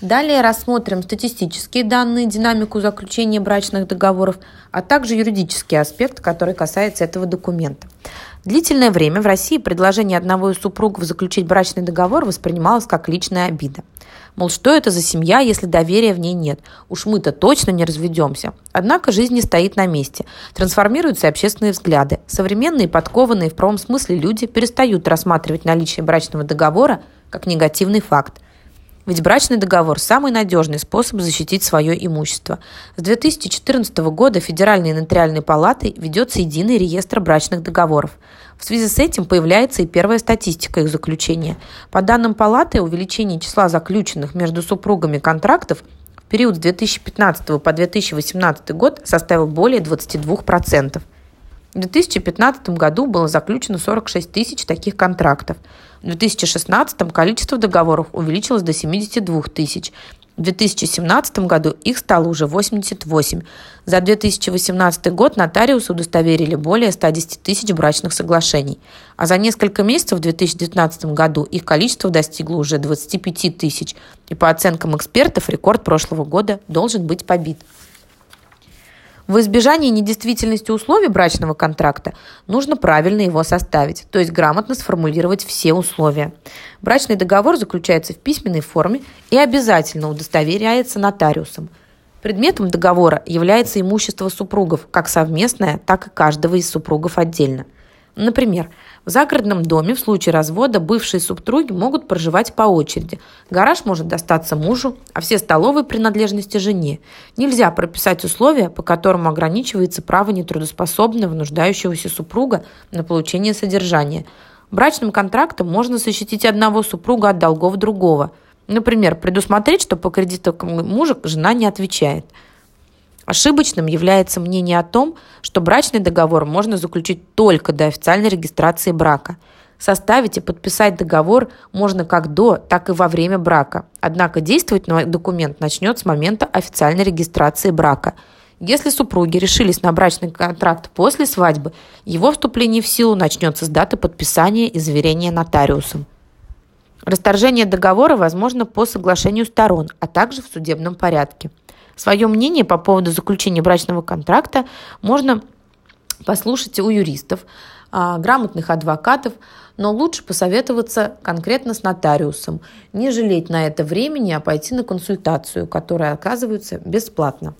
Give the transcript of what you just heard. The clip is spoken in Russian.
Далее рассмотрим статистические данные, динамику заключения брачных договоров, а также юридический аспект, который касается этого документа. Длительное время в России предложение одного из супругов заключить брачный договор воспринималось как личная обида. Мол, что это за семья, если доверия в ней нет? Уж мы-то точно не разведемся. Однако жизнь не стоит на месте. Трансформируются общественные взгляды. Современные, подкованные в правом смысле люди перестают рассматривать наличие брачного договора как негативный факт – ведь брачный договор – самый надежный способ защитить свое имущество. С 2014 года Федеральной нотариальной палатой ведется единый реестр брачных договоров. В связи с этим появляется и первая статистика их заключения. По данным палаты, увеличение числа заключенных между супругами контрактов в период с 2015 по 2018 год составил более 22%. В 2015 году было заключено 46 тысяч таких контрактов. В 2016 количество договоров увеличилось до 72 тысяч. В 2017 году их стало уже 88. За 2018 год нотариусы удостоверили более 110 тысяч брачных соглашений. А за несколько месяцев в 2019 году их количество достигло уже 25 тысяч. И по оценкам экспертов рекорд прошлого года должен быть побит. В избежании недействительности условий брачного контракта нужно правильно его составить, то есть грамотно сформулировать все условия. Брачный договор заключается в письменной форме и обязательно удостоверяется нотариусом. Предметом договора является имущество супругов, как совместное, так и каждого из супругов отдельно – Например, в загородном доме в случае развода бывшие супруги могут проживать по очереди. Гараж может достаться мужу, а все столовые принадлежности жене. Нельзя прописать условия, по которым ограничивается право нетрудоспособного нуждающегося супруга на получение содержания. Брачным контрактом можно защитить одного супруга от долгов другого. Например, предусмотреть, что по кредитам мужа жена не отвечает – Ошибочным является мнение о том, что брачный договор можно заключить только до официальной регистрации брака. Составить и подписать договор можно как до, так и во время брака. Однако действовать документ начнет с момента официальной регистрации брака. Если супруги решились на брачный контракт после свадьбы, его вступление в силу начнется с даты подписания и заверения нотариусом. Расторжение договора возможно по соглашению сторон, а также в судебном порядке. Свое мнение по поводу заключения брачного контракта можно послушать у юристов, а, грамотных адвокатов, но лучше посоветоваться конкретно с нотариусом, не жалеть на это времени, а пойти на консультацию, которая оказывается бесплатно.